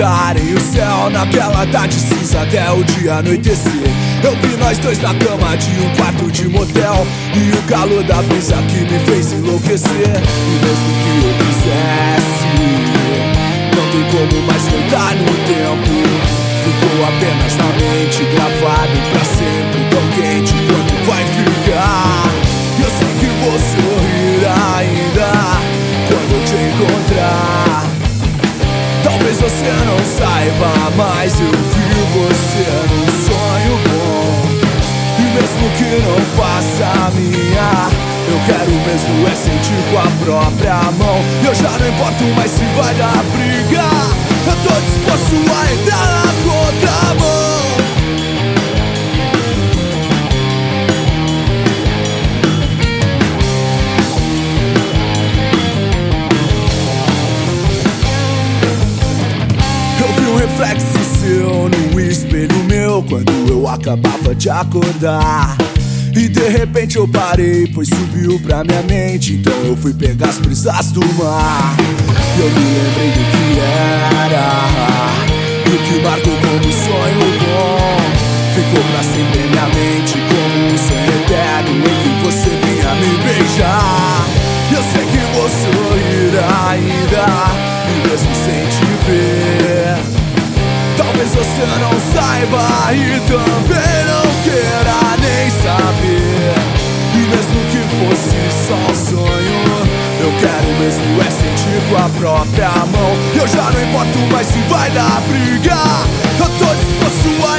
pintarem o céu naquela tarde cinza até o dia anoitecer. Eu vi nós dois na cama de um quarto de motel E o calor da brisa que me fez enlouquecer. E mesmo que eu quisesse Não tem como mais voltar no tempo. Ficou apenas na mente Gravado pra sempre Tão quente quanto vai ficar. Eu sei que vou sorrir ainda Quando eu te encontrar você não saiba, mas eu vi você num sonho bom. E mesmo que não faça a minha, eu quero mesmo é sentir com a própria mão. Eu já não importo mais se vai dar briga. Eu tô disposto a entrar reflexo seu no espelho meu quando eu acabava de acordar. E de repente eu parei, pois subiu pra minha mente. Então eu fui pegar as brisas do mar. Eu me lembrei do que era, e o que marcou como sonho bom. Ficou pra sempre em minha mente como um sonho eterno em que você vinha me beijar. Eu sei que vou sorrir ainda, mesmo sem. Talvez você não saiba e também não queira nem saber. E mesmo que fosse só um sonho, eu quero mesmo é sentir com a própria mão. Eu já não importo mais se vai dar briga. Eu tô disposto a